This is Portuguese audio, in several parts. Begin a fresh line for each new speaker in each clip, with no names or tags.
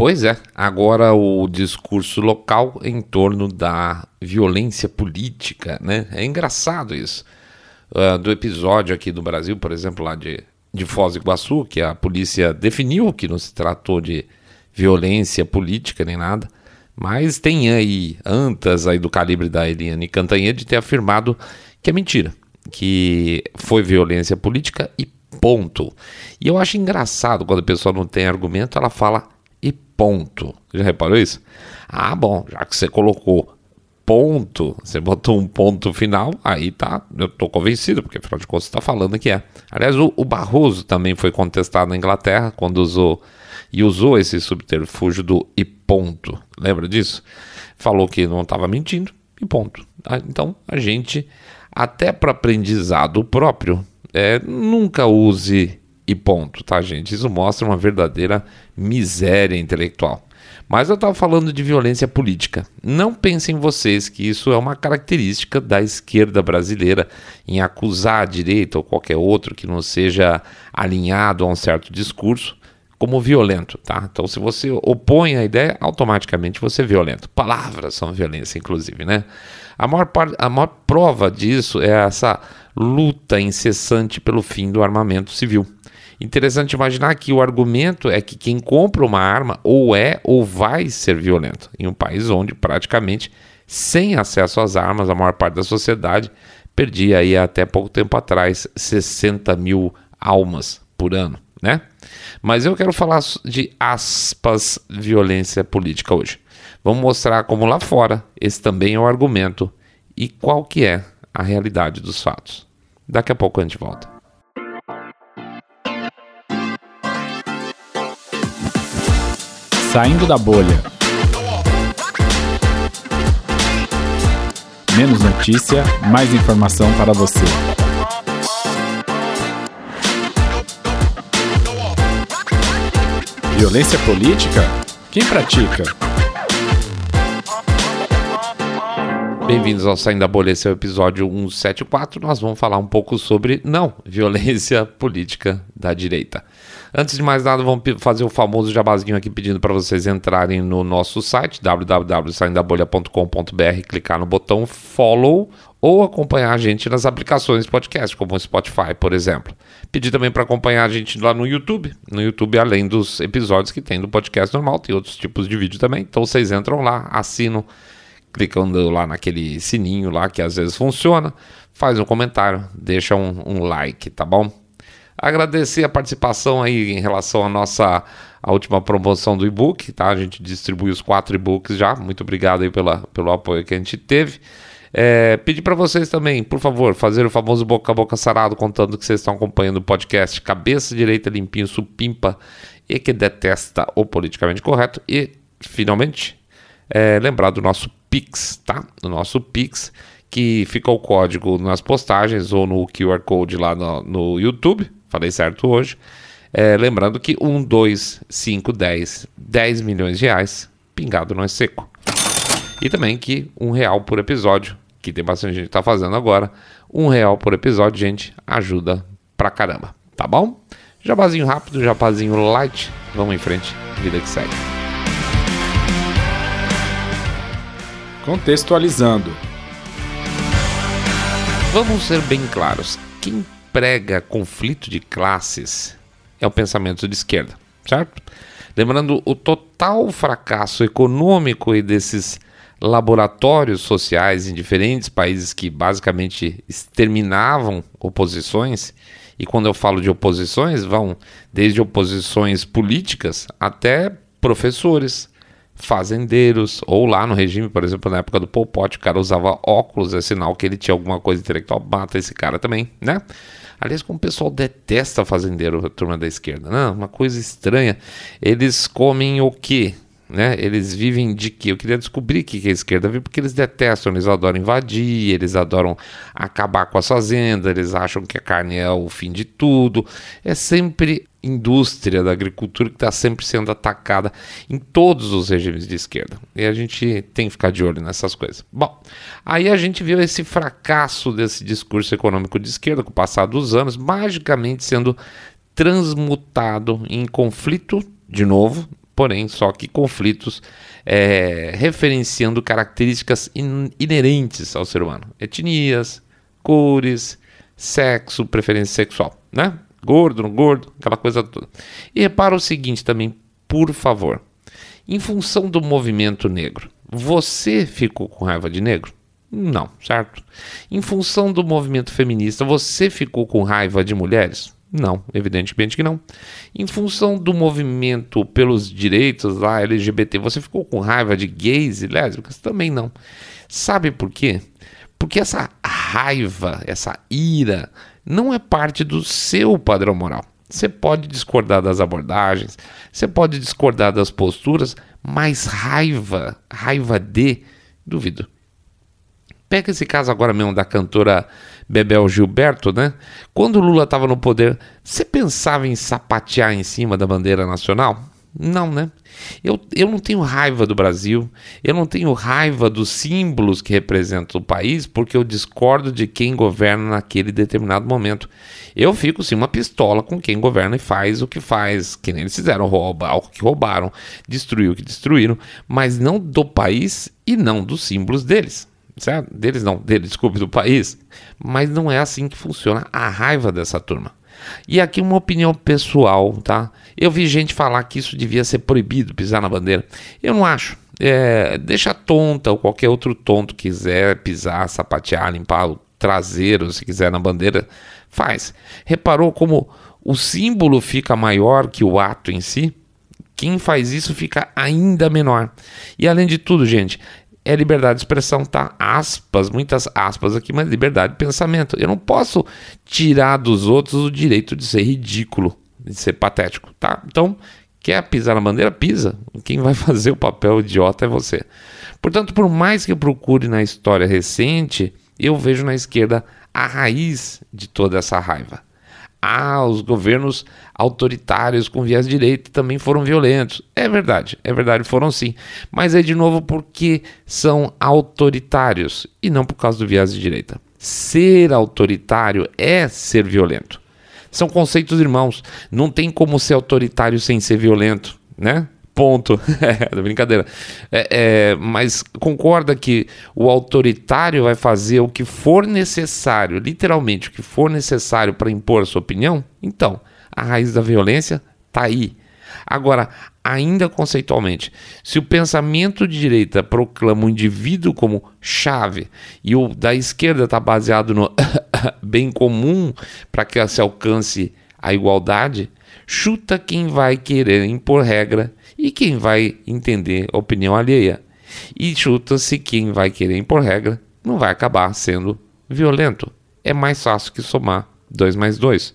Pois é, agora o discurso local em torno da violência política, né? É engraçado isso. Uh, do episódio aqui do Brasil, por exemplo, lá de, de Foz do Iguaçu, que a polícia definiu que não se tratou de violência política nem nada, mas tem aí antas aí do calibre da Eliane Cantanhede ter afirmado que é mentira, que foi violência política e ponto. E eu acho engraçado quando a pessoa não tem argumento, ela fala ponto. Já reparou isso? Ah, bom, já que você colocou ponto, você botou um ponto final, aí tá, eu tô convencido, porque afinal de contas você tá falando que é. Aliás, o, o Barroso também foi contestado na Inglaterra quando usou e usou esse subterfúgio do e ponto. Lembra disso? Falou que não estava mentindo e ponto. Ah, então a gente, até para aprendizado próprio, é, nunca use e ponto, tá, gente? Isso mostra uma verdadeira miséria intelectual. Mas eu estava falando de violência política. Não pensem vocês que isso é uma característica da esquerda brasileira em acusar a direita ou qualquer outro que não seja alinhado a um certo discurso como violento, tá? Então, se você opõe a ideia, automaticamente você é violento. Palavras são violência, inclusive, né? A maior, a maior prova disso é essa luta incessante pelo fim do armamento civil. Interessante imaginar que o argumento é que quem compra uma arma ou é ou vai ser violento, em um país onde praticamente sem acesso às armas a maior parte da sociedade perdia aí até pouco tempo atrás 60 mil almas por ano, né? Mas eu quero falar de aspas violência política hoje. Vamos mostrar como lá fora esse também é o argumento e qual que é a realidade dos fatos. Daqui a pouco a gente volta.
Saindo da bolha. Menos notícia, mais informação para você. Violência política? Quem pratica?
Bem-vindos ao Saindo da Bolha, esse é o episódio 174. Nós vamos falar um pouco sobre, não, violência política da direita. Antes de mais nada, vamos fazer o famoso jabazinho aqui pedindo para vocês entrarem no nosso site www.saindabolha.com.br, clicar no botão follow ou acompanhar a gente nas aplicações de podcast, como o Spotify, por exemplo. Pedir também para acompanhar a gente lá no YouTube. No YouTube, além dos episódios que tem do podcast normal, tem outros tipos de vídeo também. Então vocês entram lá, assinam clicando lá naquele sininho lá que às vezes funciona, faz um comentário, deixa um, um like, tá bom? Agradecer a participação aí em relação à nossa última promoção do e-book, tá? A gente distribui os quatro e-books já. Muito obrigado aí pela, pelo apoio que a gente teve. É, pedir para vocês também, por favor, fazer o famoso boca a boca sarado, contando que vocês estão acompanhando o podcast Cabeça Direita Limpinho Supimpa e que detesta o politicamente correto. E, finalmente, é, lembrar do nosso Pix, tá? No nosso Pix, que fica o código nas postagens ou no QR Code lá no, no YouTube. Falei certo hoje. É, lembrando que 1, 2, 5, 10, 10 milhões de reais pingado não é seco. E também que um real por episódio, que tem bastante gente que tá fazendo agora, um real por episódio, gente, ajuda pra caramba, tá bom? Jabazinho rápido, jabazinho light, vamos em frente, vida que segue.
Contextualizando.
Vamos ser bem claros. Quem prega conflito de classes é o pensamento de esquerda, certo? Lembrando o total fracasso econômico e desses laboratórios sociais em diferentes países que basicamente exterminavam oposições. E quando eu falo de oposições, vão desde oposições políticas até professores, fazendeiros, ou lá no regime, por exemplo, na época do Pol Pot, o cara usava óculos, é sinal que ele tinha alguma coisa intelectual, mata esse cara também, né? Aliás, como o pessoal detesta fazendeiro, a turma da esquerda, né? Uma coisa estranha. Eles comem o quê? Né? Eles vivem de quê? Eu queria descobrir o que a esquerda vive, porque eles detestam, eles adoram invadir, eles adoram acabar com as fazendas, eles acham que a carne é o fim de tudo. É sempre indústria da agricultura que está sempre sendo atacada em todos os regimes de esquerda. E a gente tem que ficar de olho nessas coisas. Bom, aí a gente viu esse fracasso desse discurso econômico de esquerda com o passar dos anos, magicamente sendo transmutado em conflito de novo porém, só que conflitos é, referenciando características in inerentes ao ser humano: etnias, cores, sexo, preferência sexual, né? Gordo, não gordo, aquela coisa toda. E repara o seguinte também, por favor. Em função do movimento negro, você ficou com raiva de negro? Não, certo? Em função do movimento feminista, você ficou com raiva de mulheres? Não, evidentemente que não. Em função do movimento pelos direitos lá LGBT, você ficou com raiva de gays e lésbicas? Também não. Sabe por quê? Porque essa raiva, essa ira, não é parte do seu padrão moral. Você pode discordar das abordagens, você pode discordar das posturas, mas raiva, raiva de, duvido. Pega esse caso agora mesmo da cantora Bebel Gilberto, né? Quando o Lula estava no poder, você pensava em sapatear em cima da bandeira nacional? Não, né? Eu, eu não tenho raiva do Brasil, eu não tenho raiva dos símbolos que representam o país, porque eu discordo de quem governa naquele determinado momento. Eu fico sim uma pistola com quem governa e faz o que faz, que nem eles fizeram, roubar o que roubaram, destruir o que destruíram, mas não do país e não dos símbolos deles. Certo? Deles não, deles, desculpe, do país. Mas não é assim que funciona a raiva dessa turma. E aqui uma opinião pessoal, tá? Eu vi gente falar que isso devia ser proibido, pisar na bandeira. Eu não acho. É, deixa tonta ou qualquer outro tonto quiser pisar, sapatear, limpar o traseiro, se quiser, na bandeira, faz. Reparou como o símbolo fica maior que o ato em si? Quem faz isso fica ainda menor. E além de tudo, gente, é liberdade de expressão, tá? Aspas, muitas aspas aqui, mas liberdade de pensamento. Eu não posso tirar dos outros o direito de ser ridículo, de ser patético, tá? Então, quer pisar na bandeira? Pisa. Quem vai fazer o papel idiota é você. Portanto, por mais que eu procure na história recente, eu vejo na esquerda a raiz de toda essa raiva. Ah, os governos autoritários com viés direito também foram violentos. É verdade, é verdade, foram sim. Mas é de novo porque são autoritários e não por causa do viés de direita. Ser autoritário é ser violento. São conceitos irmãos. Não tem como ser autoritário sem ser violento, né? Ponto. é, brincadeira. É, é, mas concorda que o autoritário vai fazer o que for necessário, literalmente, o que for necessário para impor sua opinião? Então, a raiz da violência está aí. Agora, ainda conceitualmente, se o pensamento de direita proclama o indivíduo como chave e o da esquerda está baseado no bem comum para que se alcance a igualdade, chuta quem vai querer impor regra e quem vai entender a opinião alheia. E chuta-se quem vai querer impor regra não vai acabar sendo violento. É mais fácil que somar 2 mais 2.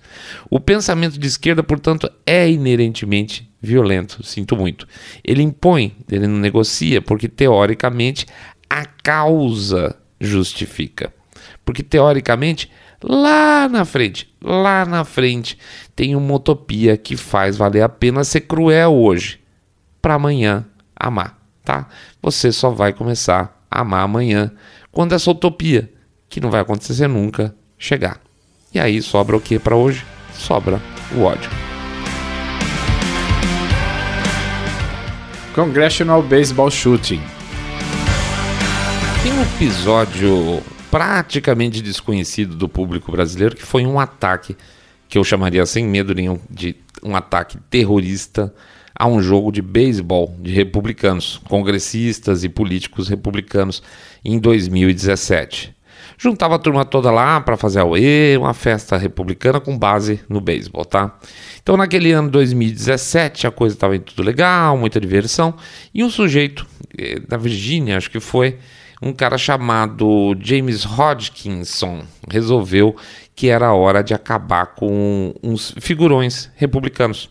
O pensamento de esquerda, portanto, é inerentemente violento, sinto muito. Ele impõe, ele não negocia, porque teoricamente a causa justifica. Porque teoricamente, lá na frente, lá na frente, tem uma utopia que faz valer a pena ser cruel hoje para amanhã amar, tá? Você só vai começar a amar amanhã quando essa utopia, que não vai acontecer nunca, chegar. E aí sobra o que para hoje? Sobra o ódio.
Congressional Baseball Shooting.
Tem um episódio praticamente desconhecido do público brasileiro que foi um ataque que eu chamaria sem medo nenhum de um ataque terrorista a um jogo de beisebol de republicanos, congressistas e políticos republicanos em 2017. Juntava a turma toda lá para fazer a UE, uma festa republicana com base no beisebol, tá? Então, naquele ano 2017, a coisa estava tudo legal, muita diversão, e um sujeito eh, da Virgínia, acho que foi, um cara chamado James Hodgkinson, resolveu que era hora de acabar com uns figurões republicanos.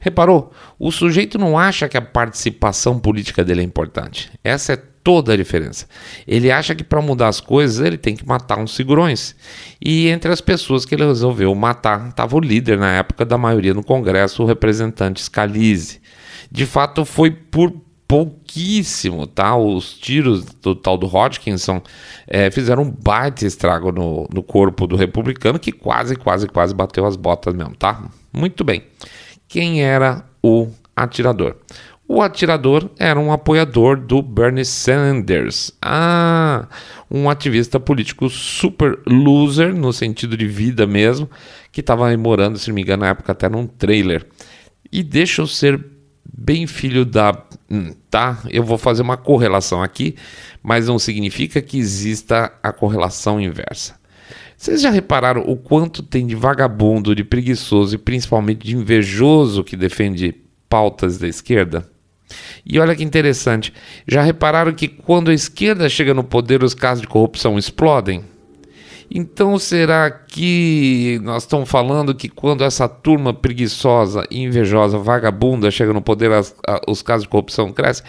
Reparou? O sujeito não acha que a participação política dele é importante. Essa é toda a diferença. Ele acha que para mudar as coisas ele tem que matar uns figurões. E entre as pessoas que ele resolveu matar estava o líder na época da maioria no Congresso, o representante Scalise. De fato, foi por pouquíssimo, tá? Os tiros do tal do Hodgkinson é, fizeram um baita estrago no, no corpo do republicano que quase, quase, quase bateu as botas mesmo, tá? Muito bem quem era o atirador. O atirador era um apoiador do Bernie Sanders. Ah, um ativista político super loser, no sentido de vida mesmo, que estava morando, se não me engano, na época até num trailer. E deixa eu ser bem filho da. Hum, tá? Eu vou fazer uma correlação aqui, mas não significa que exista a correlação inversa. Vocês já repararam o quanto tem de vagabundo, de preguiçoso e principalmente de invejoso que defende pautas da esquerda? E olha que interessante, já repararam que quando a esquerda chega no poder, os casos de corrupção explodem? Então será que nós estamos falando que quando essa turma preguiçosa, invejosa, vagabunda chega no poder, as, a, os casos de corrupção crescem?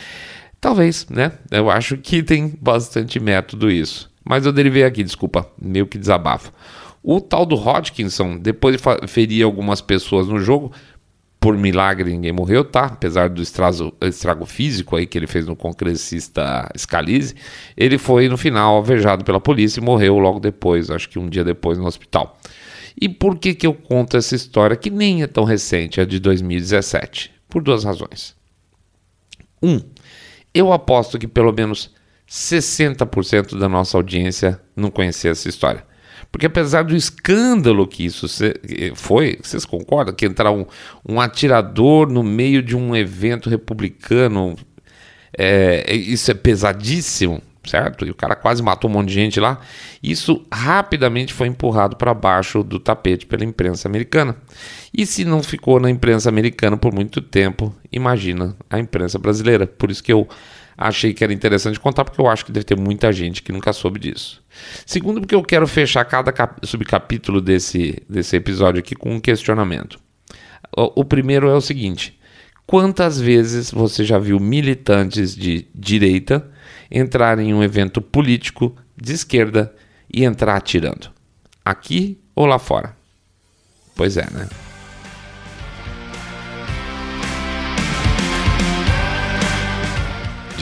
Talvez, né? Eu acho que tem bastante método isso. Mas eu derivei aqui, desculpa, meio que desabafo. O tal do Hodgkinson, depois de ferir algumas pessoas no jogo, por milagre ninguém morreu, tá? Apesar do estrago, físico aí que ele fez no congressista Scalise, ele foi no final alvejado pela polícia e morreu logo depois, acho que um dia depois no hospital. E por que que eu conto essa história que nem é tão recente, é de 2017? Por duas razões. Um, eu aposto que pelo menos 60% da nossa audiência não conhecia essa história. Porque apesar do escândalo que isso foi, vocês concordam que entrar um, um atirador no meio de um evento republicano, é, isso é pesadíssimo, certo? E o cara quase matou um monte de gente lá. Isso rapidamente foi empurrado para baixo do tapete pela imprensa americana. E se não ficou na imprensa americana por muito tempo, imagina a imprensa brasileira. Por isso que eu achei que era interessante contar, porque eu acho que deve ter muita gente que nunca soube disso. Segundo, porque eu quero fechar cada subcapítulo desse, desse episódio aqui com um questionamento. O, o primeiro é o seguinte: quantas vezes você já viu militantes de direita entrar em um evento político de esquerda e entrar atirando? Aqui ou lá fora? Pois é, né?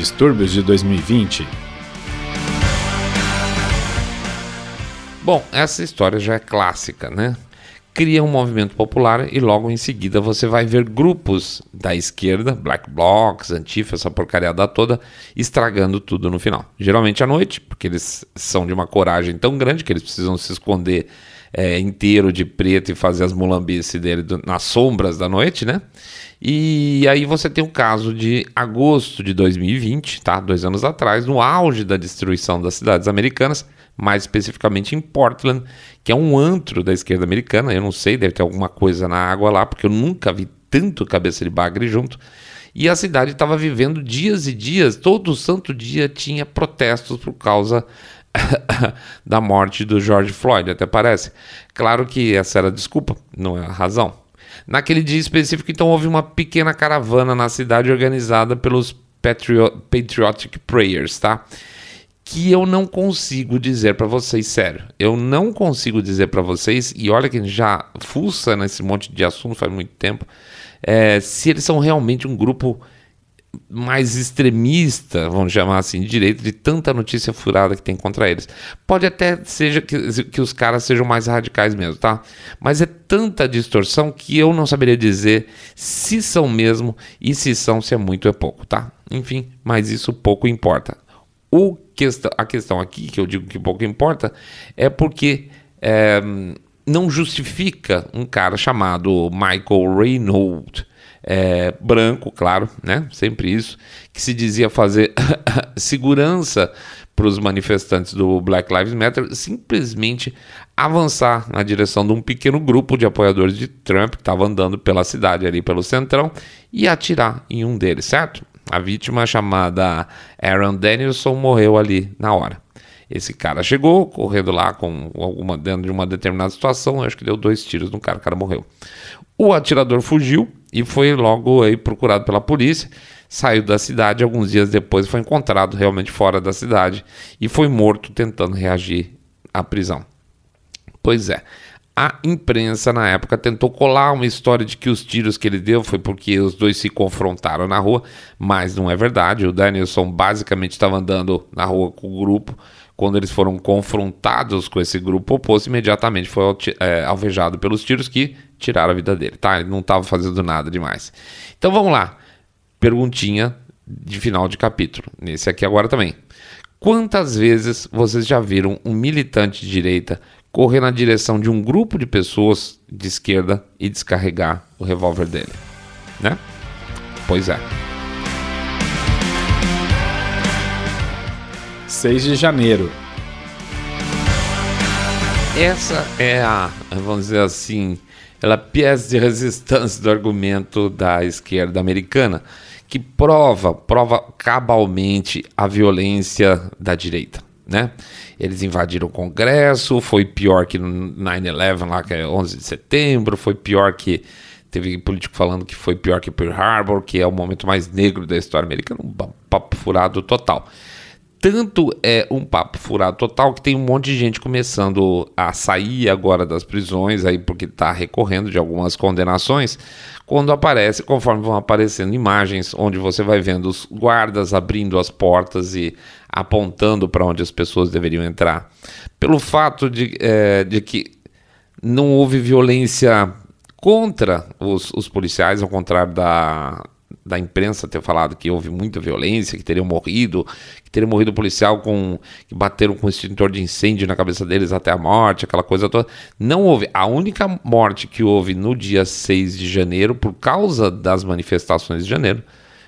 Distúrbios de 2020.
Bom, essa história já é clássica, né? Cria um movimento popular e logo em seguida você vai ver grupos da esquerda, black blocs, antifa, essa porcariada toda, estragando tudo no final. Geralmente à noite, porque eles são de uma coragem tão grande que eles precisam se esconder é, inteiro de preto e fazer as mulambices dele do, nas sombras da noite, né? E aí você tem o caso de agosto de 2020, tá? Dois anos atrás, no auge da destruição das cidades americanas, mais especificamente em Portland, que é um antro da esquerda americana. Eu não sei, deve ter alguma coisa na água lá, porque eu nunca vi tanto cabeça de bagre junto. E a cidade estava vivendo dias e dias, todo santo dia tinha protestos por causa da morte do George Floyd, até parece. Claro que essa era a desculpa, não é a razão. Naquele dia específico, então, houve uma pequena caravana na cidade organizada pelos Patriotic Prayers, tá? Que eu não consigo dizer para vocês, sério. Eu não consigo dizer para vocês, e olha que já fuça nesse monte de assunto faz muito tempo, é, se eles são realmente um grupo mais extremista, vamos chamar assim, de direita, de tanta notícia furada que tem contra eles. Pode até seja que, que os caras sejam mais radicais mesmo, tá? Mas é tanta distorção que eu não saberia dizer se são mesmo e se são, se é muito ou é pouco, tá? Enfim, mas isso pouco importa. O questão, a questão aqui, que eu digo que pouco importa, é porque é, não justifica um cara chamado Michael Reynolds é, branco, claro, né? Sempre isso, que se dizia fazer segurança para os manifestantes do Black Lives Matter, simplesmente avançar na direção de um pequeno grupo de apoiadores de Trump que estava andando pela cidade ali pelo centrão e atirar em um deles, certo? A vítima chamada Aaron Danielson morreu ali na hora. Esse cara chegou correndo lá com alguma dentro de uma determinada situação, acho que deu dois tiros no cara, o cara morreu. O atirador fugiu e foi logo aí procurado pela polícia. Saiu da cidade, alguns dias depois foi encontrado realmente fora da cidade e foi morto tentando reagir à prisão. Pois é, a imprensa na época tentou colar uma história de que os tiros que ele deu foi porque os dois se confrontaram na rua, mas não é verdade. O Danielson basicamente estava andando na rua com o grupo. Quando eles foram confrontados com esse grupo oposto, imediatamente foi é, alvejado pelos tiros que tiraram a vida dele, tá? Ele não estava fazendo nada demais. Então vamos lá. Perguntinha de final de capítulo. Nesse aqui agora também. Quantas vezes vocês já viram um militante de direita correr na direção de um grupo de pessoas de esquerda e descarregar o revólver dele? Né? Pois é.
6 de janeiro.
Essa é a, vamos dizer assim, ela pièce de resistência do argumento da esquerda americana, que prova, prova cabalmente a violência da direita. Né? Eles invadiram o Congresso, foi pior que no 9-11, lá que é 11 de setembro, foi pior que teve político falando que foi pior que Pearl Harbor, que é o momento mais negro da história americana, um papo furado total tanto é um papo furado total que tem um monte de gente começando a sair agora das prisões aí porque está recorrendo de algumas condenações quando aparece conforme vão aparecendo imagens onde você vai vendo os guardas abrindo as portas e apontando para onde as pessoas deveriam entrar. Pelo fato de, é, de que não houve violência contra os, os policiais ao contrário da da imprensa ter falado que houve muita violência, que teriam morrido, que teria morrido policial com que bateram com extintor de incêndio na cabeça deles até a morte, aquela coisa toda. Não houve. A única morte que houve no dia 6 de janeiro, por causa das manifestações de janeiro,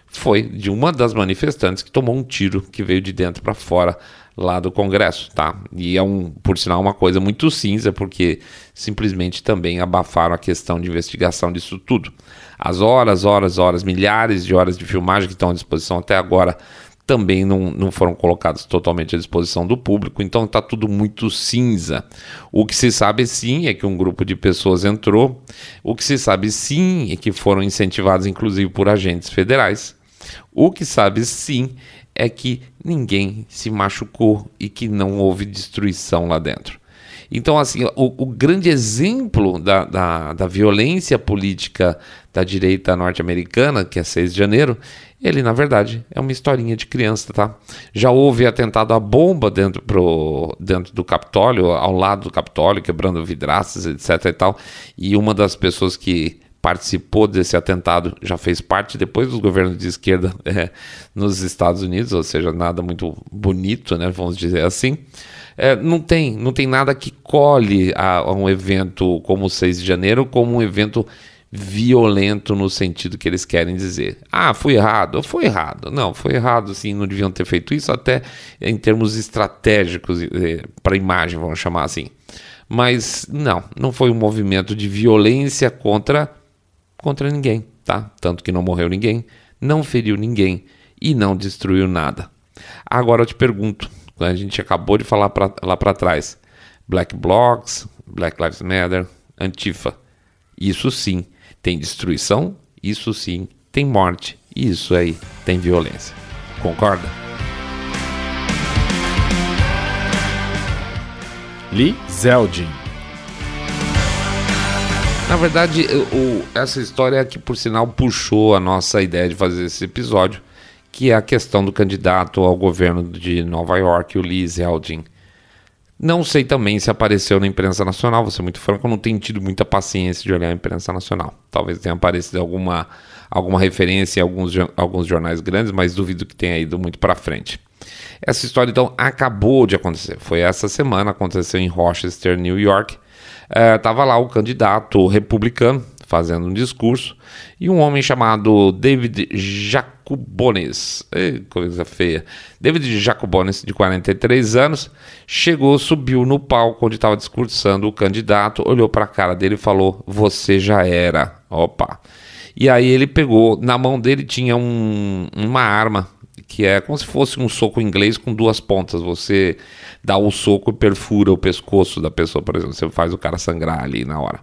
foi de uma das manifestantes que tomou um tiro que veio de dentro para fora lá do Congresso, tá? E é um, por sinal, uma coisa muito cinza, porque simplesmente também abafaram a questão de investigação disso tudo. As horas, horas, horas, milhares de horas de filmagem que estão à disposição até agora também não, não foram colocadas totalmente à disposição do público, então está tudo muito cinza. O que se sabe sim é que um grupo de pessoas entrou, o que se sabe sim é que foram incentivados inclusive por agentes federais. O que sabe sim é que ninguém se machucou e que não houve destruição lá dentro. Então, assim, o, o grande exemplo da, da, da, violência política da direita norte-americana, que é 6 de janeiro, ele, na verdade, é uma historinha de criança, tá? Já houve atentado à bomba dentro, pro, dentro do Capitólio, ao lado do Capitólio, quebrando vidraças, etc e tal, e uma das pessoas que participou desse atentado, já fez parte depois dos governos de esquerda é, nos Estados Unidos, ou seja, nada muito bonito, né, vamos dizer assim. É, não tem, não tem nada que colhe a, a, um evento como o 6 de janeiro como um evento violento no sentido que eles querem dizer. Ah, foi errado, foi errado. Não, foi errado, sim, não deviam ter feito isso até em termos estratégicos eh, para a imagem, vamos chamar assim. Mas não, não foi um movimento de violência contra contra ninguém, tá? Tanto que não morreu ninguém, não feriu ninguém e não destruiu nada. Agora eu te pergunto, a gente acabou de falar pra, lá para trás, Black Blocs, Black Lives Matter, Antifa, isso sim tem destruição, isso sim tem morte, isso aí tem violência. Concorda?
Lee Zeldin
na verdade, o, essa história é que, por sinal, puxou a nossa ideia de fazer esse episódio, que é a questão do candidato ao governo de Nova York, o Lee Zeldin. Não sei também se apareceu na imprensa nacional, vou ser muito franco, eu não tenho tido muita paciência de olhar a imprensa nacional. Talvez tenha aparecido alguma, alguma referência em alguns, alguns jornais grandes, mas duvido que tenha ido muito para frente. Essa história, então, acabou de acontecer. Foi essa semana, aconteceu em Rochester, New York, estava é, lá o candidato republicano fazendo um discurso e um homem chamado David Jacobones, coisa feia, David Jacobones, de 43 anos, chegou, subiu no palco onde estava discursando o candidato, olhou para a cara dele e falou: Você já era. Opa. E aí ele pegou, na mão dele tinha um, uma arma que é como se fosse um soco inglês com duas pontas. Você dá o soco e perfura o pescoço da pessoa, por exemplo, você faz o cara sangrar ali na hora.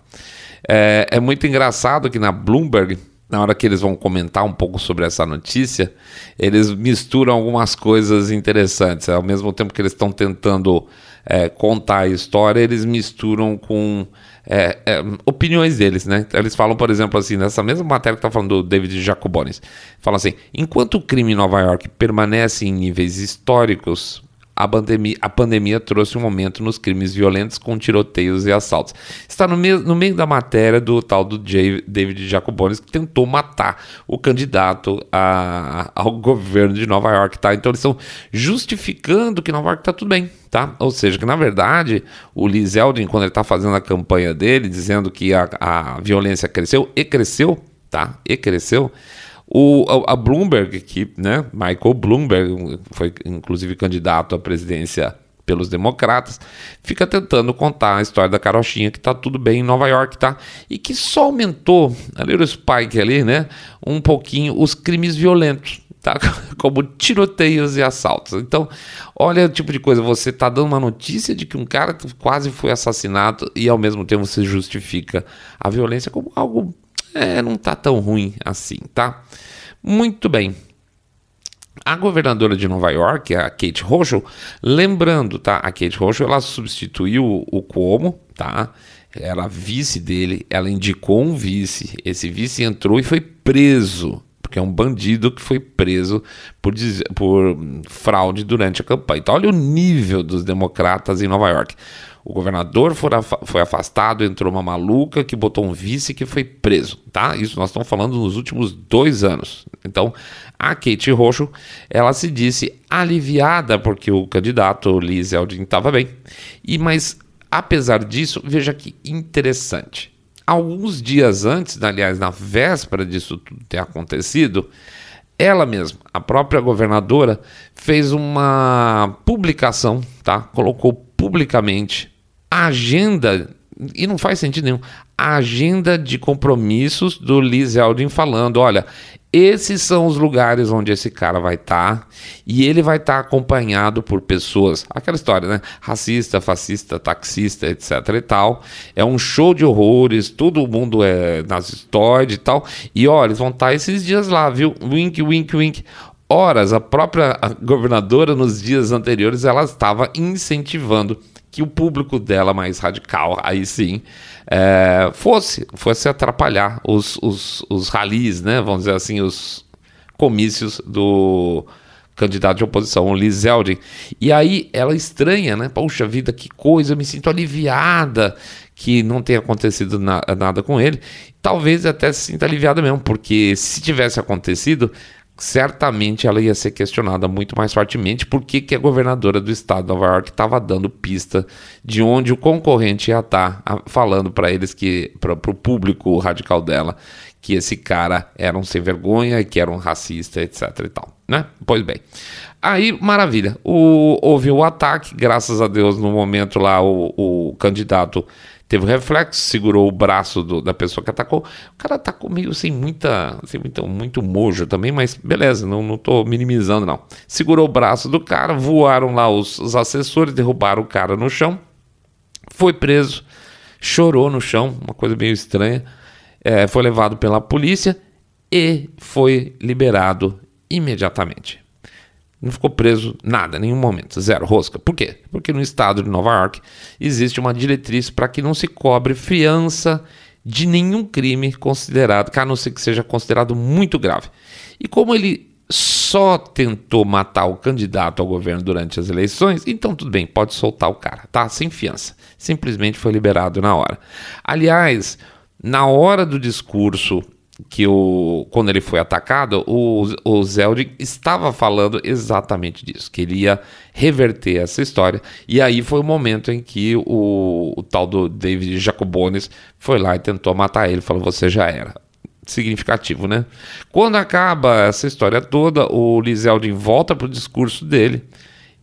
É, é muito engraçado que na Bloomberg, na hora que eles vão comentar um pouco sobre essa notícia, eles misturam algumas coisas interessantes. Ao mesmo tempo que eles estão tentando é, contar a história, eles misturam com é, é, opiniões deles, né? Eles falam, por exemplo, assim, nessa mesma matéria que está falando do David Jacobones, fala assim: enquanto o crime em Nova York permanece em níveis históricos, a pandemia, a pandemia trouxe um aumento nos crimes violentos com tiroteios e assaltos. Está no meio, no meio da matéria do tal do J, David Jacobones, que tentou matar o candidato a, ao governo de Nova York, tá? Então eles estão justificando que Nova York está tudo bem, tá? Ou seja, que na verdade o Lee Zeldin, quando ele está fazendo a campanha dele, dizendo que a, a violência cresceu, e cresceu, tá? E cresceu, o, a, a Bloomberg, que, né, Michael Bloomberg, foi inclusive candidato à presidência pelos democratas, fica tentando contar a história da carochinha que tá tudo bem em Nova York, tá? E que só aumentou, ali o spike ali, né, um pouquinho os crimes violentos, tá? Como tiroteios e assaltos. Então, olha o tipo de coisa, você tá dando uma notícia de que um cara quase foi assassinado e ao mesmo tempo você justifica a violência como algo é, não tá tão ruim assim, tá? Muito bem. A governadora de Nova York, a Kate Rocho, lembrando, tá? A Kate Rocho, ela substituiu o Cuomo, tá? Era vice dele, ela indicou um vice. Esse vice entrou e foi preso, porque é um bandido que foi preso por, por fraude durante a campanha. Então, olha o nível dos democratas em Nova York. O governador foi afastado, entrou uma maluca que botou um vice que foi preso, tá? Isso nós estamos falando nos últimos dois anos. Então, a Kate Roxo, ela se disse aliviada porque o candidato Lee Zeldin estava bem. E mas apesar disso, veja que interessante. Alguns dias antes, aliás, na véspera disso tudo ter acontecido, ela mesma, a própria governadora, fez uma publicação, tá? Colocou publicamente a agenda, e não faz sentido nenhum, a agenda de compromissos do Liz Eldin falando: olha, esses são os lugares onde esse cara vai estar tá, e ele vai estar tá acompanhado por pessoas, aquela história, né? Racista, fascista, taxista, etc e tal. É um show de horrores, todo mundo é nazistóide e tal. E olha, eles vão estar tá esses dias lá, viu? Wink, wink, wink horas, a própria governadora, nos dias anteriores, ela estava incentivando que o público dela mais radical, aí sim, é, fosse, fosse atrapalhar os, os, os ralis, né? Vamos dizer assim, os comícios do candidato de oposição, o Liz Zeldin. E aí ela estranha, né? Poxa vida, que coisa, eu me sinto aliviada que não tenha acontecido na, nada com ele. Talvez até se sinta aliviada mesmo, porque se tivesse acontecido, certamente ela ia ser questionada muito mais fortemente por que, a governadora do estado de Nova York estava dando pista de onde o concorrente ia estar tá falando para eles que para o público radical dela que esse cara era um sem vergonha que era um racista, etc e tal, né? Pois bem. Aí, maravilha. O, houve o ataque, graças a Deus, no momento lá o, o candidato teve reflexo, segurou o braço do, da pessoa que atacou. O cara atacou meio sem muita, sem muito, muito mojo também, mas beleza, não, não tô minimizando não. Segurou o braço do cara, voaram lá os, os assessores, derrubaram o cara no chão, foi preso, chorou no chão, uma coisa meio estranha, é, foi levado pela polícia e foi liberado imediatamente. Não ficou preso nada, nenhum momento, zero, rosca. Por quê? Porque no estado de Nova York existe uma diretriz para que não se cobre fiança de nenhum crime considerado, a não ser que seja considerado muito grave. E como ele só tentou matar o candidato ao governo durante as eleições, então tudo bem, pode soltar o cara, tá? Sem fiança. Simplesmente foi liberado na hora. Aliás, na hora do discurso que o, quando ele foi atacado, o, o Zeldin estava falando exatamente disso, que ele ia reverter essa história. E aí foi o momento em que o, o tal do David Jacobones foi lá e tentou matar ele, falou: Você já era. Significativo, né? Quando acaba essa história toda, o Lizeldin volta para o discurso dele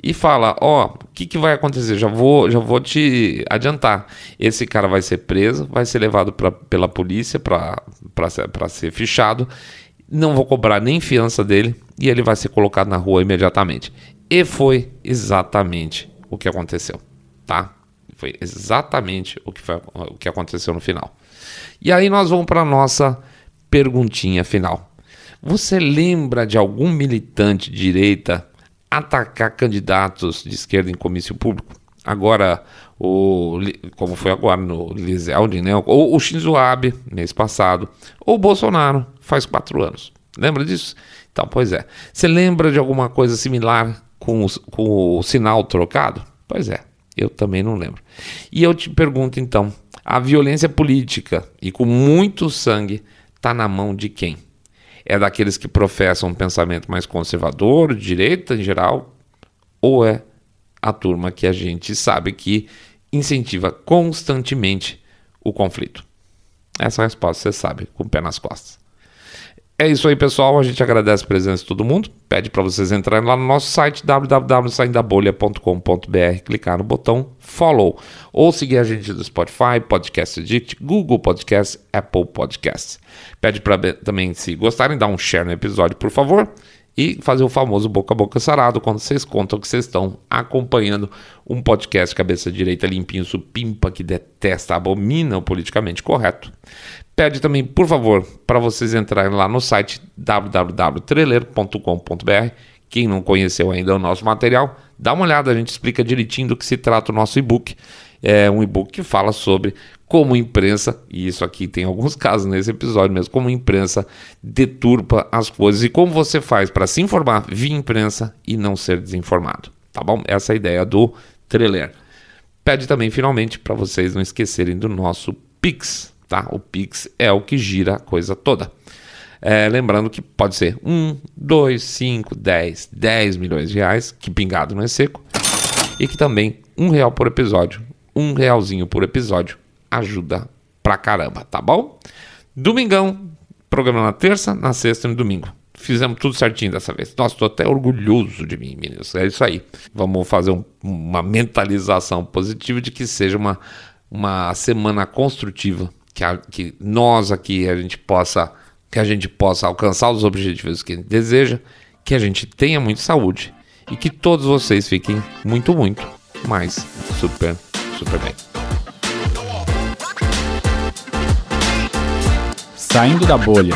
e fala: Ó, oh, o que, que vai acontecer? Já vou, já vou te adiantar. Esse cara vai ser preso, vai ser levado pra, pela polícia para ser, ser fichado. Não vou cobrar nem fiança dele e ele vai ser colocado na rua imediatamente. E foi exatamente o que aconteceu, tá? Foi exatamente o que, foi, o que aconteceu no final. E aí nós vamos para nossa perguntinha final. Você lembra de algum militante de direita atacar candidatos de esquerda em comício público. Agora, o, como foi agora no Liseldin, né? ou o Shinzo Abe, mês passado, ou o Bolsonaro, faz quatro anos. Lembra disso? Então, pois é. Você lembra de alguma coisa similar com o, com o sinal trocado? Pois é, eu também não lembro. E eu te pergunto então, a violência política e com muito sangue está na mão de quem? É daqueles que professam um pensamento mais conservador, direita em geral, ou é a turma que a gente sabe que incentiva constantemente o conflito? Essa resposta você sabe, com o pé nas costas. É isso aí, pessoal. A gente agradece a presença de todo mundo. Pede para vocês entrarem lá no nosso site www.saindabolha.com.br, clicar no botão follow ou seguir a gente do Spotify, Podcast Addict, Google Podcast, Apple Podcasts. Pede para também, se gostarem, dar um share no episódio, por favor e fazer o famoso boca a boca sarado quando vocês contam que vocês estão acompanhando um podcast cabeça direita limpinho, supimpa, que detesta, abomina o politicamente correto. Pede também, por favor, para vocês entrarem lá no site www.treleiro.com.br. Quem não conheceu ainda o nosso material, dá uma olhada, a gente explica direitinho do que se trata o nosso e-book. É um e-book que fala sobre como imprensa, e isso aqui tem alguns casos nesse episódio mesmo, como imprensa deturpa as coisas e como você faz para se informar via imprensa e não ser desinformado. Tá bom? Essa é a ideia do trailer. Pede também, finalmente, para vocês não esquecerem do nosso Pix tá? O Pix é o que gira a coisa toda. É, lembrando que pode ser 1, 2, 5, 10, 10 milhões de reais, que pingado não é seco, e que também um real por episódio, um realzinho por episódio, ajuda pra caramba, tá bom? Domingão, programa na terça, na sexta e no domingo. Fizemos tudo certinho dessa vez. Nossa, estou até orgulhoso de mim, meninos. É isso aí. Vamos fazer um, uma mentalização positiva de que seja uma, uma semana construtiva que, a, que nós aqui a gente possa que a gente possa alcançar os objetivos que a gente deseja, que a gente tenha muita saúde e que todos vocês fiquem muito, muito mais super, super bem.
Saindo da bolha.